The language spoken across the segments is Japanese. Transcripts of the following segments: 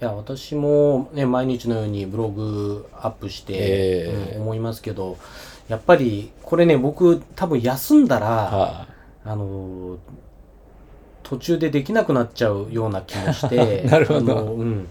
や私もね毎日のようにブログアップして、ええ。うん思いますけどやっぱりこれね僕多分休んだら、はあのー途中でできなくなっちゃうような気もして なるほど。あのうん、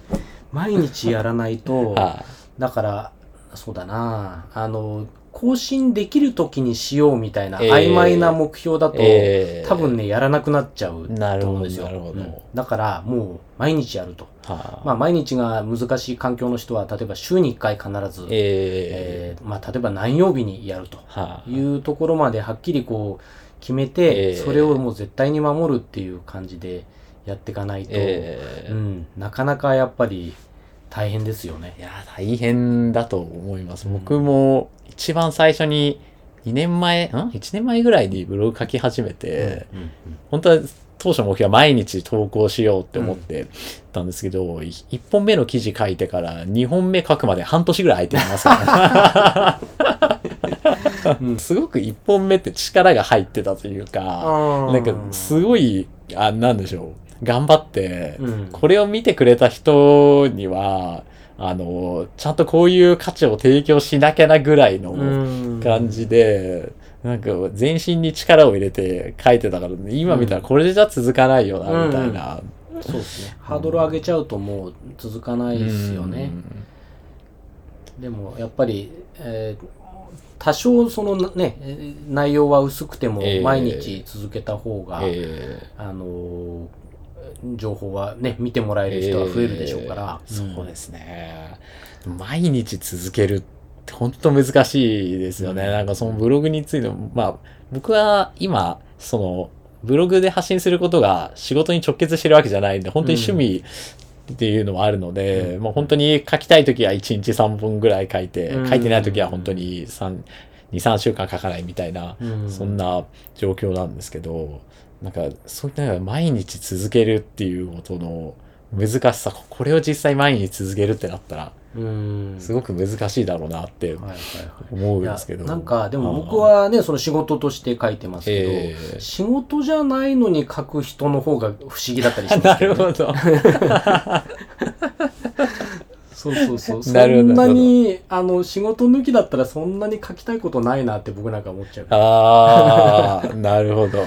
毎日やらないとい。はだからそうだな。あの更新できる時にしようみたいなええ曖昧な目標だと、ええ多分ねやらなくなっちゃうと思うんですよ。なるほどうん。だからもう毎日やると。はまあ毎日が難しい環境の人は例えば週に1回必ず、ええーまあ、例えば何曜日にやるとはいいうところまではっきりこう決めて、ええそれをもう絶対に守るっていう感じでやっていかないと、ええうん、なかなかやっぱり大変ですよね。い。や、大変だと思います。うん。僕も一番最初に2年前、ん ?1 年前ぐらいにブログ書き始めて、うんうん本当は当初の目標は毎日投稿しようって思ってたんですけど、1本目の記事書いてから2本目書くまで半年ぐらい空いてますから、うん。すごく1本目って力が入ってたというか、なんかすごい、あ、なんでしょう、頑張って、うん。これを見てくれた人には、あの、ちゃんとこういう価値を提供しなきゃなぐらいのうん。感じで、なんか全身に力を入れて書いてたから、今見たらこれじゃ続かないよな、みたいな。そうですね。ハードル上げちゃうともう続かないですよね。でもやっぱり、えー多少そのねえー内容は薄くてもええ。毎日続けた方が、え。あのー情報はね見てもらえる人は増えるでしょうから、えーそうですね。毎日続けるって本当難しいですよね。うん。なんかそのブログについても、まあ僕は今、そのブログで発信することが仕事に直結してるわけじゃないんで、本当に趣味っていうのもあるので、うん。もう本当に書きたい時は1日3本ぐらい書いて、うん。書いてない時は本当に3、2、3週間書かないみたいな、うん。そんな状況なんですけど、なんか、そういった毎日続けるっていうことの難しさ、これを実際毎日続けるってなったら、うん。すごく難しいだろうなって思うんですけど。なんかでも僕はねその仕事として書いてますけど、ええ。仕事じゃないのに書く人の方が不思議だったりしますね、るほど。そうそうそう。そ なるほど。んなにあの仕事抜きだったらそんなに書きたいことないなって僕なんか思っちゃう。ああ、なるほど。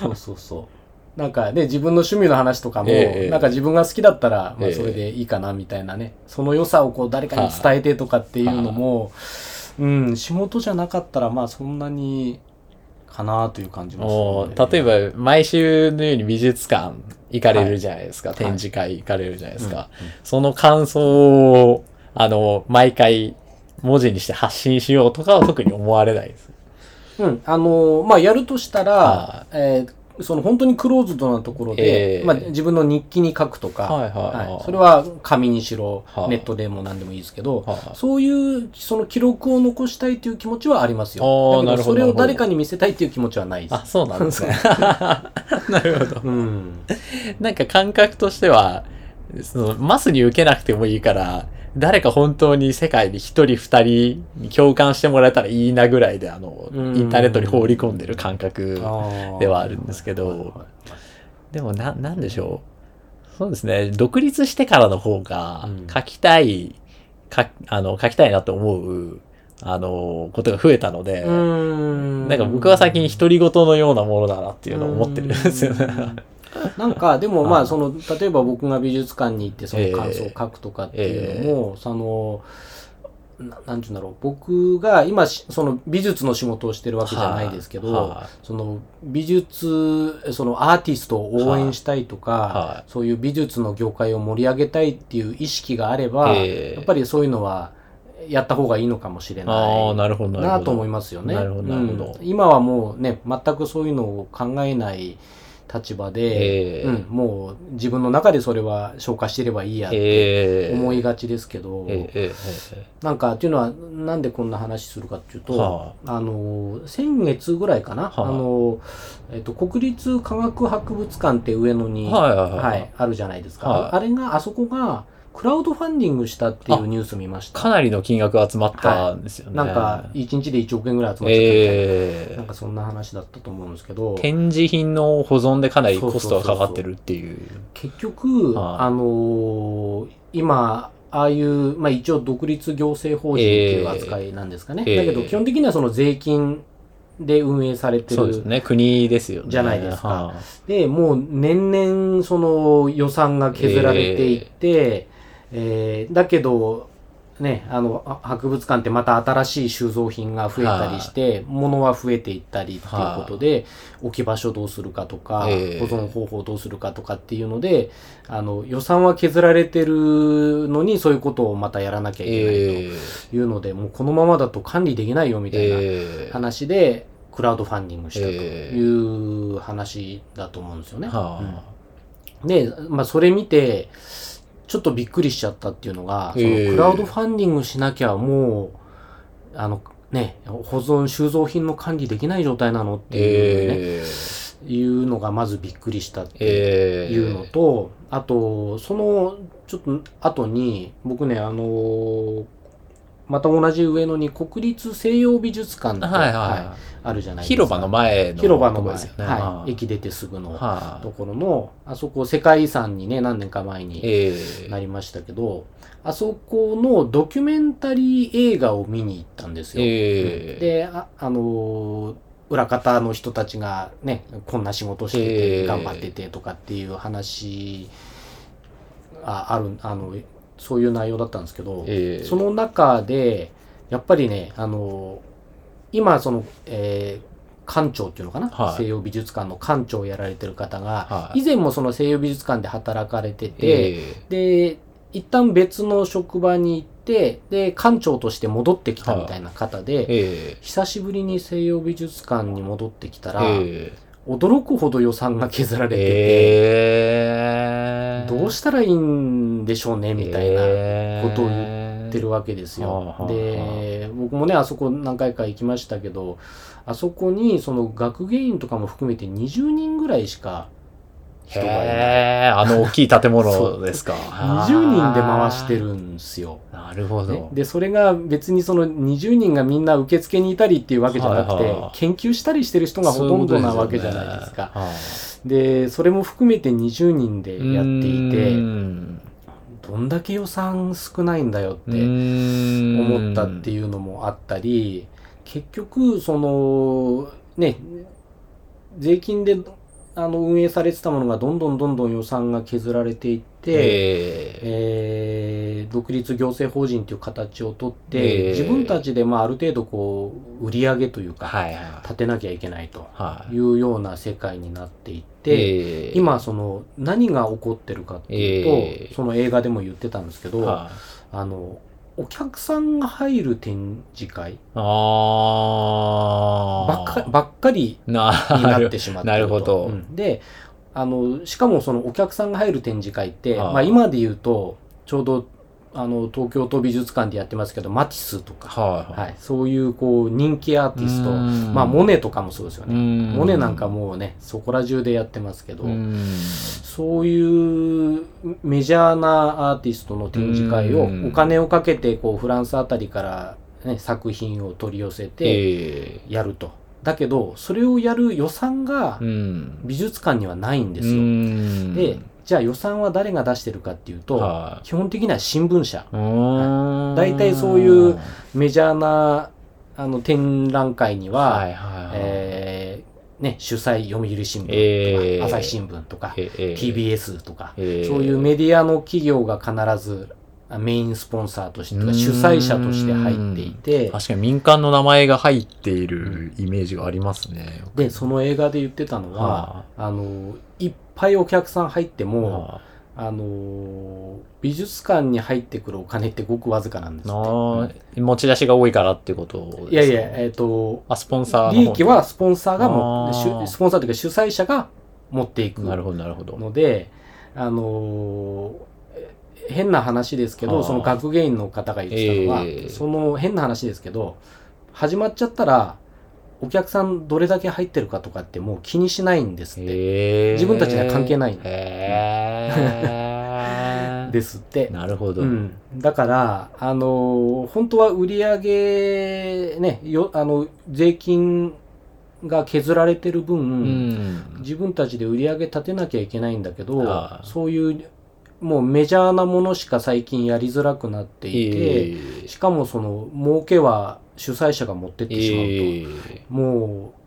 そうそうそう。なんかね自分の趣味の話とかも、ええなんか自分が好きだったら、まあ、ええ。それでいいかなみたいなね、その良さをこう誰かに伝えてとかっていうのも、うん仕事じゃなかったらまあそんなにかなという感じもするもう例えば、毎週のように美術館行かれるじゃないですか。い展示会行かれるじゃないですか。うんうんその感想を、あの、毎回文字にして発信しようとかは特に思われないです。うん、あのーまあ、やるとしたら、はえーその本当にクローズドなところで、ええまあ、自分の日記に書くとか、はいはいはいそれは紙にしろ、はいネットでも何でもいいですけど、はいそういうその記録を残したいという気持ちはありますよ。あーなだけどそれを誰かに見せたいという気持ちはないです。あ、そうなんですね。なるほど。うん、なんか感覚としては、そのマスに受けなくてもいいから、誰か本当に世界に一人二人に共感してもらえたらいいなぐらいで、あの、うんインターネットに放り込んでる感覚。ではあるんですけどでもな、なんでしょう。そうですね。独立してからの方がうん、書きたい、か、あの、書きたいなと思う、あの、ことが増えたので、んなんか僕は最近独り言のようなものだなっていうのを思ってるんですよね。うんなんかでもまああ。その例えば僕が美術館に行ってその感想を書くとかっていうのも、そのななんていうんだろう。僕が今しその美術の仕事をしてるわけじゃないですけど、その美術そのアーティストを応援したいとか、はそういう美術の業界を盛り上げたいっていう意識があれば、ええ。やっぱりそういうのはやった方がいいのかもしれないなと思いますよね。今はもうね、全くそういうのを考えない立場で、ええうん、もう自分の中でそれは消化してればいいやってええ思いがちですけど、なんかっていうのはなんでこんな話するかっていうと、はあ。の先月ぐらいかな、はあ。あのえっと、国立科学博物館って上野に、はいはい。はいあるじゃないですか、はい。あれがあそこがクラウドファンディングしたっていうニュース見ました。かなりの金額集まったんですよね。なんか、1日で1億円ぐらい集まっちゃったみたいな。えなんかそんな話だったと思うんですけどー、展示品の保存でかなりコストがかかってるっていう。結局、はいあのー今、ああいう、まあ一応独立行政法人っていう扱いなんですかね。えーだけど基本的にはその税金で運営されてる。そうですね。国ですよね。じゃないですかはで、もう年々その予算が削られていって、えーだけど、ね、あの、あ博物館ってまた新しい収蔵品が増えたりして、物は増えていったりっていうことで、置き場所どうするかとか、ええ。保存方法どうするかとかっていうので、あの、予算は削られてるのに、そういうことをまたやらなきゃいけないえというので、もうこのままだと管理できないよみたいなえー話で、クラウドファンディングしたとええいう話だと思うんですよね。はうん。で、まあ、それ見て、ちょっとびっくりしちゃったっていうのが、そのええクラウドファンディングしなきゃもう、あの、ね、保存、収蔵品の管理できない状態なのっていうね、えー。いうのがまずびっくりしたってえーいうのと、あと、その、ちょっと後に、僕ね、あのまた同じ上野に国立西洋美術館って、はいはいはいあるじゃないですか。広場の前の広場の前、とこですよね。はい、駅出てすぐのはところの、あそこ世界遺産にね、何年か前い。にええなりましたけど、あそこのドキュメンタリー映画を見に行ったんですよ。ええで、あ、あのー裏方の人たちがね、こんな仕事してえて、え頑張っててとかっていう話あある、あの、そういう内容だったんですけど、ええ。その中で、やっぱりね、あの、今、その、えー館長っていうのかな、はい。西洋美術館の館長をやられてる方が、はい。以前もその西洋美術館で働かれてて、えで、一旦別の職場に行って、で、館長として戻ってきたみたいな方で、ええ。久しぶりに西洋美術館に戻ってきたら、え驚くほど予算が削られてて、ええどうしたらいいんでしょうね、みたいなことを言言ってるわけですよ。はあはあはあ。で、僕もね、あそこ何回か行きましたけど、あそこにその学芸員とかも含めて20人ぐらいしか人がいあの大きい建物ですか。20人で回してるんですよ。なるほねど。で、それが別にその20人がみんな受付にいたりっていうわけじゃなくて、はいはいはい研究したりしてる人がほとんどなわけじゃないですか。はいで、それも含めて20人でやっていうて、んどんだけ予算少ないんだよって思思ったっていうのもあったり、結局、その、ね、税金であの運営されてたものがどんどんどんどん予算が削られていって、ええ。ー独立行政法人という形をとって、ええ。自分たちでまあある程度こう売り上げというか、はいはい。立てなきゃいけないとはい。いうような世界になっていって、ええ。今その何が起こってるかっていうと、ええ。その映画でも言ってたんですけど、はい。あのお客さんが入る展示会あばっかばっかりなになってしまってると。なるほど。うん。であのしかもそのお客さんが入る展示会ってまあ、今で言うとちょうどあの東京都美術館でやってますけどマティスとか、はいはい、そういうこう人気アーティスト。うん。まあモネとかもそうですよね。モモネなんかもうねそこら中でやってますけど、うん。そういうメジャーなアーティストの展示会をうん。お金をかけてこうフランスあたりから、ね、作品を取り寄せてえやると。だけど、それをやる予算が美術館にはないんですうよ。ん。で、じゃあ予算は誰が出してるかっていうとは、い。基本的には新聞社。うーん。大体そういうメジャーなあの展覧会には、はいはいはい。えーね、主催読売新聞とか、えー。朝日新聞とか、ええ TBS とか、ええそういうメディアの企業が必ずあメインスポンサーとして主催者として入っていて確かに民間の名前が入っているイメージがありますね。でその映画で言ってたのは、はあのいっぱいお客さん入ってあも、はあの美術館に入ってくるお金ってごくわずかなんですあって。なあ持ち出しが多いからってことですかいやいや、えっ、と、あ、スポンサー利益はスポンサーがもスポンサーというか主催者が持っていくなるほど、なるほど。ので、あのー変な話ですけど、はあその学芸員の方が言ってたのは、ええその変な話ですけど、始まっちゃったら、お客さんどれだけ入ってるかとかってもう気にしないんですって。自分たちには関係ないへ ですって。なるほど。うん、だから、あの本当は売り上げ、ね、よあの税金が削られてる分、うん。自分たちで売り上げ立てなきゃいけないんだけどそういうもうメジャーなものしか最近やりづらくなっていて、えしかもその儲けは主催者が持ってってしまうと、えもう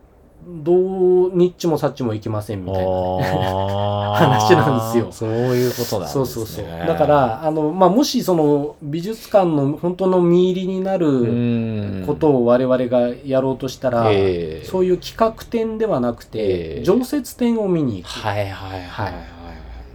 どうニッチもサッチもいきませんみたいな話なんですよ。そういうことなんですね。そうそうそう。だからあの、まあ、もしその美術館の本当の見入りになるうん、ことを我々がやろうとしたら、ええ。そういう企画展ではなくて、ええ。常設展を見に行く、はいはいはいははいい。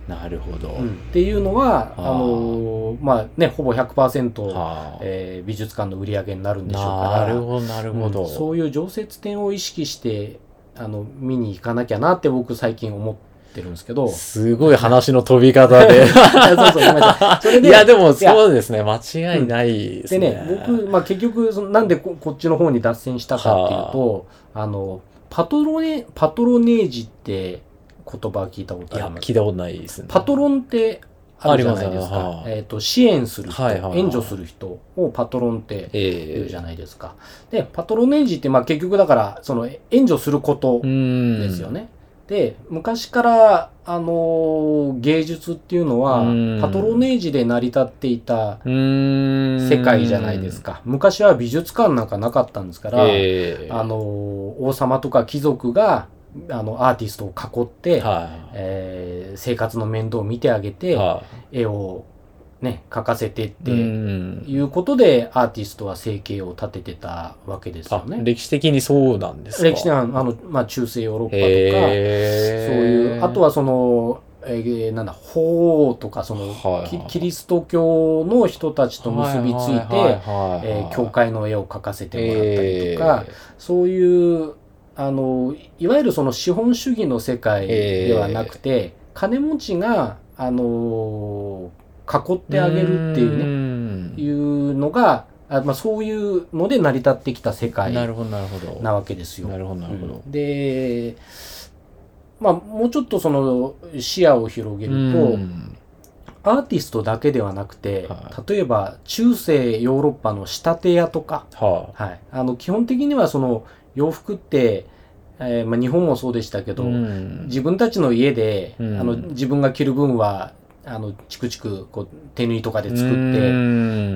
なるほど。うんっていうのはあのまあねほぼ100%、はあえー美術館の売り上げになるんでしょうからなるほどなるほど。うんそういう常設展を意識してあの見に行かなきゃなって僕最近思ってるんですけどすごい話の飛び方で。そうそうごめんなさいそれでいや、でもそうですね。間違いないですね。でね、僕、まあ、結局そのなんでここっちの方に脱線したかっていうと、あのパトロネパトロネージって言葉聞いたこといや、あります？聞いたことないですね。パトロンってあるじゃないですかありますよ。はいえっ、と、支援する人、はいはいはい援助する人をパトロンってええ言うじゃないですか。で、パトロネージって、まあ結局だから、その援助することうん。ですよね。で、昔から、あのー芸術っていうのはうん、パトロネージで成り立っていたうーん。世界じゃないですか。昔は美術館なんかなかったんですから、ええあのー王様とか貴族が、あの、アーティストを囲って、はえー生活の面倒を見てあげい。て、は絵をね、描かせてっい。てうんいうことで、アーティストは生計を立ててたわけですよあ、ね。歴史的にそうなんですか？歴史的な、あの、まあ、中世ヨーロッパとか、そういう、あとはその、えーなんだ、法王とか、その、はいキキリスト教の人たちと結びついて、教会の絵を描かせてもらったりとか、そういう、あの、いわゆるその資本主義の世界ではなくて、金持ちが、あの囲ってあげるっていうね、ねいうのが、あまあ、そういうので成り立ってきた世界ななるほどなるほど。わけですよ。なるほどなるほど。うん。で、まあ、もうちょっとその視野を広げると、うん。アーティストだけではなくて、は例えば中世ヨーロッパの仕立て屋とか、ははい、あの基本的にはその洋服って、えーまあ、日本もそうでしたけあど、うん。自分たちの家で、うん。あの自分が着る分はあのチクチクこう手縫いとかで作って、う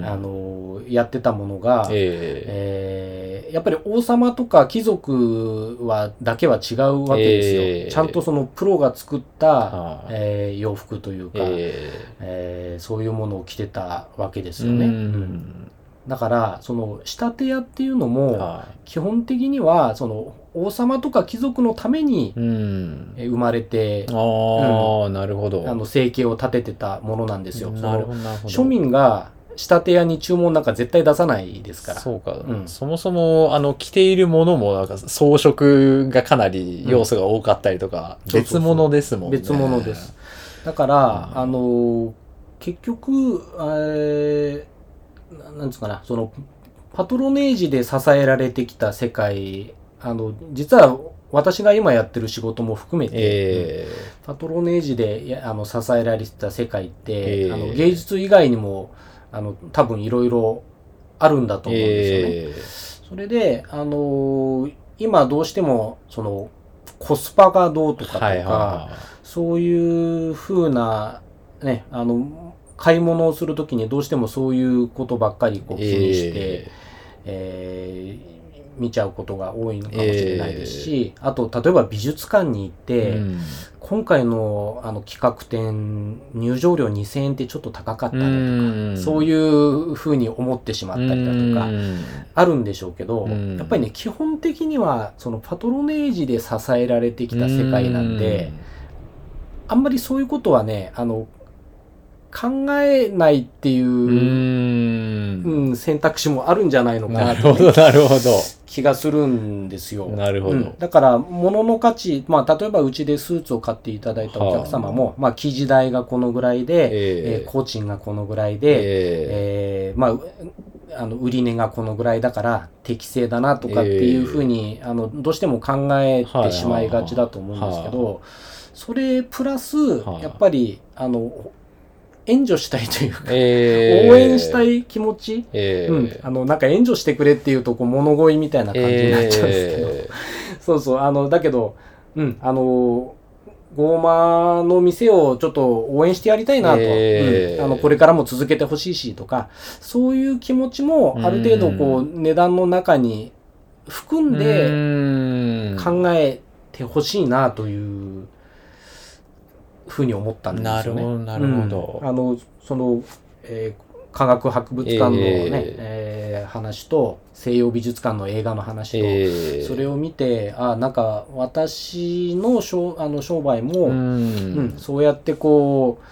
ん。あのやってたものが、ええ。ーやっぱり王様とか貴族はだけは違うわけですよ、えーちゃんとそのプロが作った、はい。えー洋服というか、ええ。ーそういうものを着てたわけですえよね、ううんんだからその仕立て屋っていうのも、は基本的にはその王様とか貴族のために生まれて、ああなるほど。あの生計を立ててたものなんですよ。なるほそど。庶民が仕立て屋に注文なんか絶対出さないですから。そうか、うん。そもそもあの着ているものもなんか装飾がかなり要素が多かったりとか、うん別物ですもんね。別物です。だから、うん。あのー結局、えーななんつうかな、その、パトロネージで支えられてきた世界、あの、実は私が今やってる仕事も含めて、えパトロネージでやあの支えられてた世界って、ええ。あの芸術以外にもあの多分いろいろあるんだー、と思うんですよね。えそれで、あのー今どうしてもそのコスパがどうとかとか、ーはいはそういうふうな、ね、あの買い物をするときにどうしてもそういうことばっかりこうい気にして、えー。見ちゃうことが多いのかもしれないですし、あと例えば美術館に行って、うん。今回のあの企画展入場料2000円ってちょっと高かったねとか、うん。そういうふうに思ってしまったりだとかうん。あるんでしょうけど、うん。やっぱりね基本的にはそのパトロネージで支えられてきた世界なんで、あんまりそういうことはねあの考えないっていうう、ん。うん選択肢もあるんじゃないのかなるほどなるほど。気がするんですよ。なるほど。うん。だから物の価値、まあ、例えばうちでスーツを買っていただいたお客様も、まあ、生地代がこのぐらいで、ええ。ー工賃がこのぐらいで、ええ。ーまあう、あの売り値がこのぐらいだから適正だなとかっていうふうに、あのどうしても考えてしまいがちだと思うんですけど、それプラス、はいやっぱりあの援助したいというか、えー。応援したい気持ち、えー。うん、あのなんか援助してくれっていうとこう物乞いみたいな感じになっちゃうんですけど、え そうそう。あのだけど、うん、あのゴーマの店をちょっと応援してやりたいなと、えー。うん、あのこれからも続けてほしいしとかそういう気持ちもある程度こう値段の中に含んで考えてほしいなというふうに思ったんですよね。なるほどなるほど。うん。あのその、えー科学博物館のね、ええ。ー話と西洋美術館の映画の話と、えーそれを見てあなんか私の商あの商売も、ううんんそうやってこう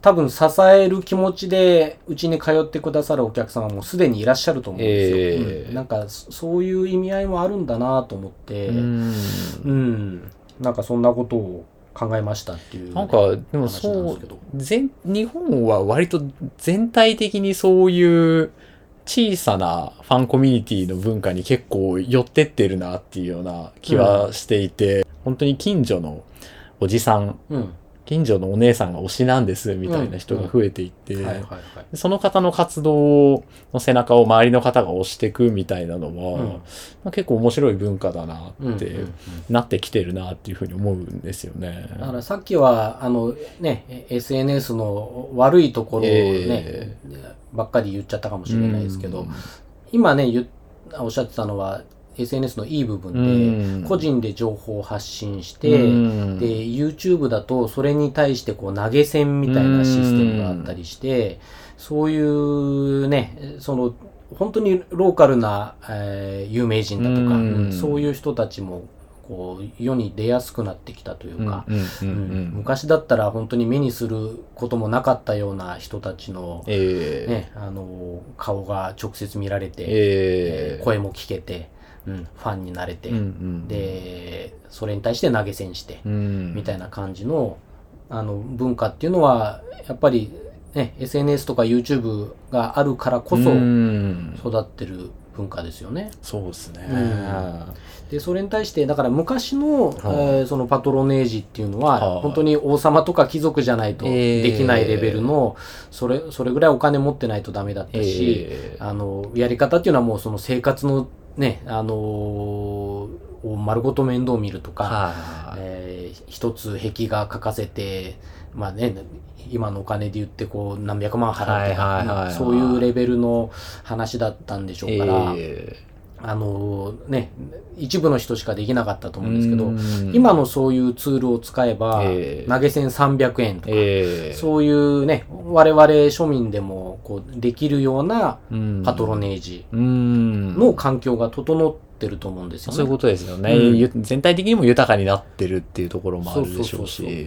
多分支える気持ちでうちに通ってくださるお客様もすでにいらっしゃると思うんですよ。ええ。うん。なんかそそういう意味合いもあるんだなと思って、ううんん。なんかそんなことを考えましたっていう、なんかでも話なんそう。全日本は割と全体的にそういう小さなファンコミュニティの文化に結構寄ってってるなっていうような気はしていて、本当に近所のおじさんうん近所のお姉さんが推しなんですみたいな人が増えていって。その方の活動の背中を周りの方が押していくみたいなのも、うん。まあ結構面白い文化だなって、なってきてるなっていうふうに思うんですよね。だからさっきはあのね SNS の悪いところをね、えばっかり言っちゃったかもしれないですけど、うん今ねおっしゃってたのは SNS のいい部分で、うん。個人で情報を発信して、うん。で YouTube だとそれに対してこう投げ銭みたいなシステムがあったりして、そういうねその本当にローカルな、えー有名人だとか、うん。うんそういう人たちもこう世に出やすくなってきたというか、昔だったら本当に目にすることもなかったような人たちの、ええね、あの顔が直接見られて、えええー声も聞けて、うん、ファンになれて、うんうんでそれに対して投げ銭して、うん。みたいな感じのあの文化っていうのはやっぱり、ね、SNS とか YouTube があるからこそうん。育ってる文化ですよね。そうですね。でそれに対してだから昔の,、はい。えーそのパトロネージっていうのは、はい。本当に王様とか貴族じゃないとえー。できないレベルの、それそれぐらいお金持ってないとダメだったし、ええあのやり方っていうのはもうその生活のねあのーを丸ごと面倒見るとか、はいえー一つ壁画描かせてまあね今のお金で言ってこう何百万払うとか、そういうレベルの話だったんでしょうから、えあのね一部の人しかできなかったとえ思うんですけど、うん。今のそういうツールを使えば、ええ。投げ銭300円とか、ええ。そういうね我々庶民でもこうできるようなうん。パトロネージうん。の環境が整ってると思うんですよね。そういうことですよね、うん。ゆ全体的にも豊かになってるっていうところもあるでしょうし。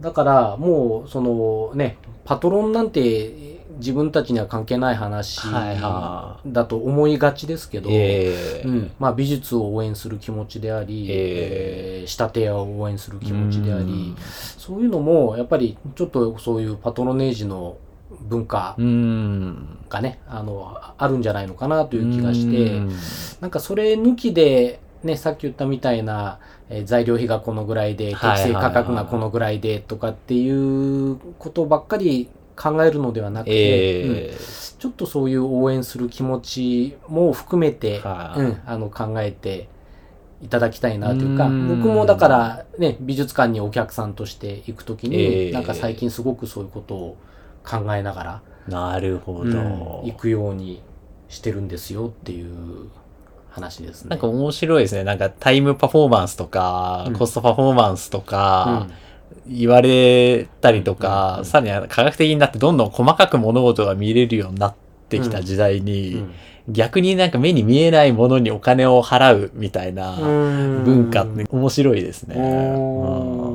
だからもうそのねパトロンなんて自分たちには関係ない話はいはだと思いがちですけど、ええ。うん。まあ、美術を応援する気持ちであり、ええ。ー仕立て屋を応援する気持ちであり、うん。そういうのもやっぱりちょっとそういうパトロネージの文化うん。がね、あのあるんじゃないのかなという気がして、うん。なんかそれ抜きで、ね、さっき言ったみたいな、えー材料費がこのぐらいで、適はいはいはい。正価格がこのぐらいでとかっていうことばっかり考えるのではなくて、うん。ええちょっとそういう応援する気持ちも含めて、はい。うん、あの考えていただきたいなというか、うん。僕もだから、ね、美術館にお客さんとして行くときに、ええ。なんか最近すごくそういうことを考えながら、なるほど、うん行くようにしてるんですよっていう話ですね。なんか面白いですね。なんかタイムパフォーマンスとか、うん。コストパフォーマンスとうかん、言われたりとか、うんさらに科学的になってどんどん細かく物事が見れるようになってきた時代に、うん。逆になんか目に見えないものにお金を払うみたいな文文化って面白いですね。うんうん